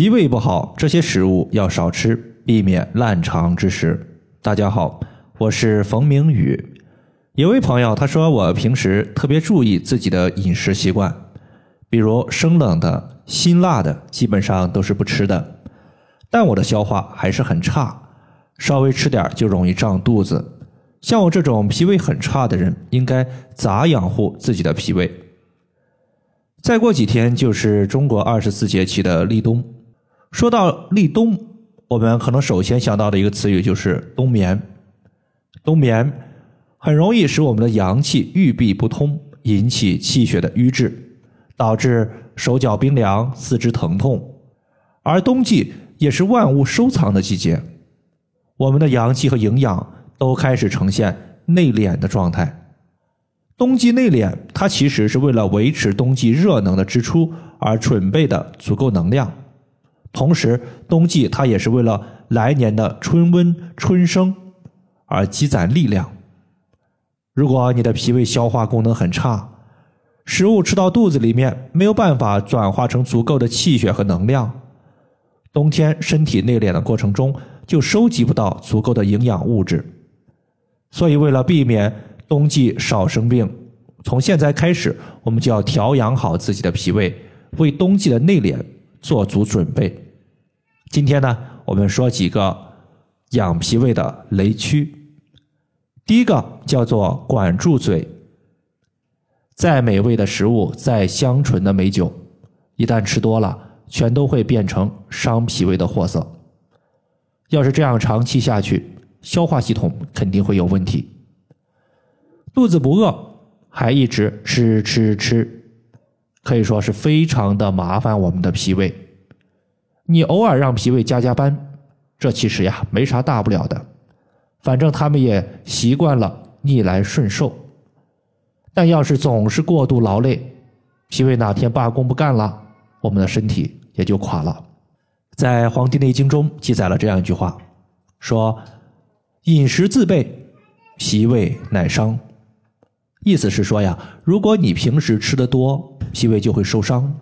脾胃不好，这些食物要少吃，避免烂肠之食。大家好，我是冯明宇。有位朋友他说，我平时特别注意自己的饮食习惯，比如生冷的、辛辣的，基本上都是不吃的。但我的消化还是很差，稍微吃点就容易胀肚子。像我这种脾胃很差的人，应该咋养护自己的脾胃？再过几天就是中国二十四节气的立冬。说到立冬，我们可能首先想到的一个词语就是冬眠。冬眠很容易使我们的阳气郁闭不通，引起气血的瘀滞，导致手脚冰凉、四肢疼痛。而冬季也是万物收藏的季节，我们的阳气和营养都开始呈现内敛的状态。冬季内敛，它其实是为了维持冬季热能的支出而准备的足够能量。同时，冬季它也是为了来年的春温春生而积攒力量。如果你的脾胃消化功能很差，食物吃到肚子里面没有办法转化成足够的气血和能量，冬天身体内敛的过程中就收集不到足够的营养物质。所以，为了避免冬季少生病，从现在开始，我们就要调养好自己的脾胃，为冬季的内敛。做足准备。今天呢，我们说几个养脾胃的雷区。第一个叫做管住嘴。再美味的食物，再香醇的美酒，一旦吃多了，全都会变成伤脾胃的货色。要是这样长期下去，消化系统肯定会有问题。肚子不饿，还一直吃吃吃。可以说是非常的麻烦我们的脾胃。你偶尔让脾胃加加班，这其实呀没啥大不了的，反正他们也习惯了逆来顺受。但要是总是过度劳累，脾胃哪天罢工不干了，我们的身体也就垮了。在《黄帝内经》中记载了这样一句话，说：“饮食自备，脾胃乃伤。”意思是说呀，如果你平时吃的多，脾胃就会受伤。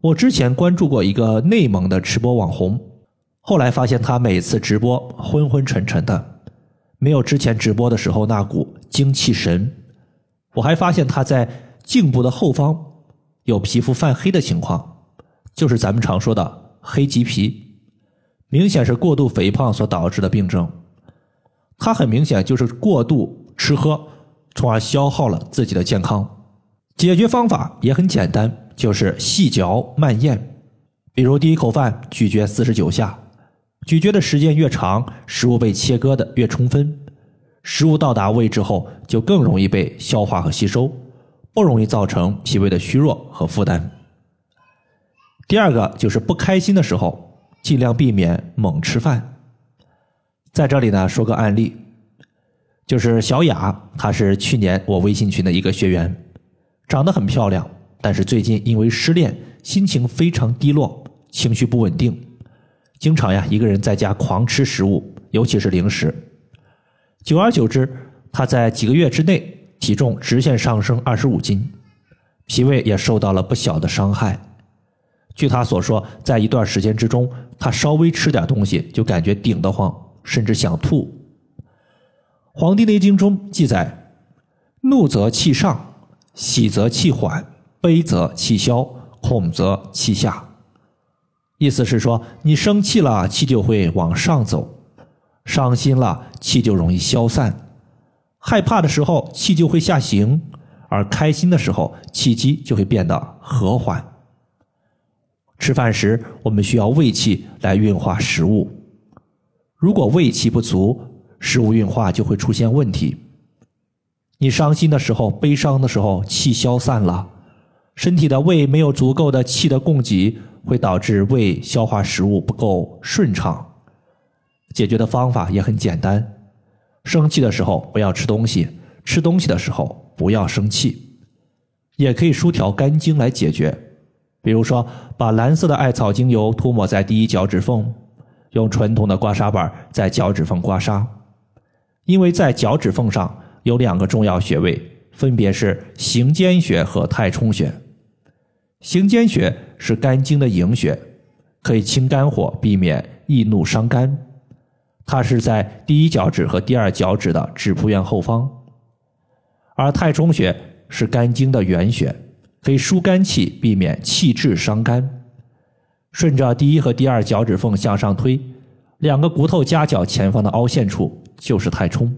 我之前关注过一个内蒙的吃播网红，后来发现他每次直播昏昏沉沉的，没有之前直播的时候那股精气神。我还发现他在颈部的后方有皮肤泛黑的情况，就是咱们常说的黑棘皮，明显是过度肥胖所导致的病症。他很明显就是过度吃喝。从而消耗了自己的健康。解决方法也很简单，就是细嚼慢咽。比如第一口饭咀嚼四十九下，咀嚼的时间越长，食物被切割的越充分，食物到达胃之后就更容易被消化和吸收，不容易造成脾胃的虚弱和负担。第二个就是不开心的时候，尽量避免猛吃饭。在这里呢，说个案例。就是小雅，她是去年我微信群的一个学员，长得很漂亮，但是最近因为失恋，心情非常低落，情绪不稳定，经常呀一个人在家狂吃食物，尤其是零食。久而久之，她在几个月之内体重直线上升二十五斤，脾胃也受到了不小的伤害。据她所说，在一段时间之中，她稍微吃点东西就感觉顶得慌，甚至想吐。《黄帝内经》中记载：“怒则气上，喜则气缓，悲则气消，恐则气下。”意思是说，你生气了，气就会往上走；伤心了，气就容易消散；害怕的时候，气就会下行；而开心的时候，气机就会变得和缓。吃饭时，我们需要胃气来运化食物，如果胃气不足，食物运化就会出现问题。你伤心的时候、悲伤的时候，气消散了，身体的胃没有足够的气的供给，会导致胃消化食物不够顺畅。解决的方法也很简单：生气的时候不要吃东西，吃东西的时候不要生气。也可以疏调肝经来解决，比如说把蓝色的艾草精油涂抹在第一脚趾缝，用传统的刮痧板在脚趾缝刮痧。因为在脚趾缝上有两个重要穴位，分别是行间穴和太冲穴。行间穴是肝经的营穴，可以清肝火，避免易怒伤肝。它是在第一脚趾和第二脚趾的指扑院后方。而太冲穴是肝经的原穴，可以疏肝气，避免气滞伤肝。顺着第一和第二脚趾缝向上推，两个骨头夹角前方的凹陷处就是太冲。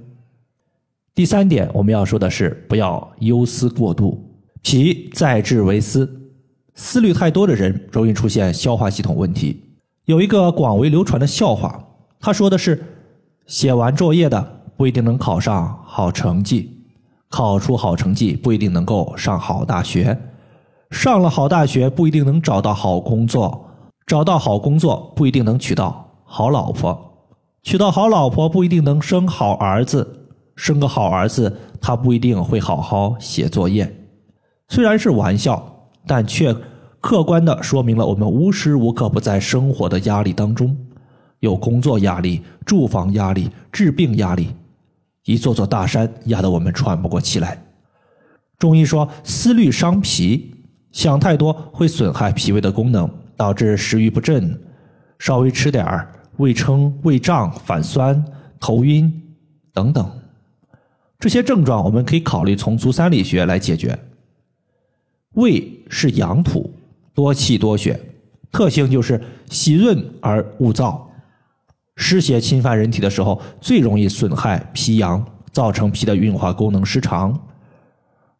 第三点，我们要说的是不要忧思过度，脾在志为思，思虑太多的人容易出现消化系统问题。有一个广为流传的笑话，他说的是：写完作业的不一定能考上好成绩，考出好成绩不一定能够上好大学，上了好大学不一定能找到好工作。找到好工作不一定能娶到好老婆，娶到好老婆不一定能生好儿子，生个好儿子他不一定会好好写作业。虽然是玩笑，但却客观的说明了我们无时无刻不在生活的压力当中，有工作压力、住房压力、治病压力，一座座大山压得我们喘不过气来。中医说思虑伤脾，想太多会损害脾胃的功能。导致食欲不振，稍微吃点儿，胃撑、胃胀、反酸、头晕等等，这些症状我们可以考虑从足三里穴来解决。胃是阳土，多气多血，特性就是喜润而恶燥，湿邪侵犯人体的时候，最容易损害脾阳，造成脾的运化功能失常。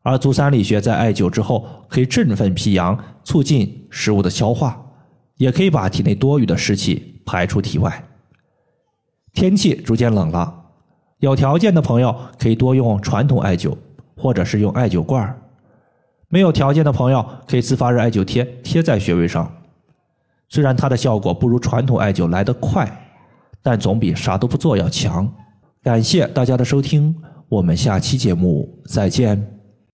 而足三里穴在艾灸之后，可以振奋脾阳，促进食物的消化。也可以把体内多余的湿气排出体外。天气逐渐冷了，有条件的朋友可以多用传统艾灸，或者是用艾灸罐没有条件的朋友可以自发热艾灸贴贴在穴位上。虽然它的效果不如传统艾灸来得快，但总比啥都不做要强。感谢大家的收听，我们下期节目再见。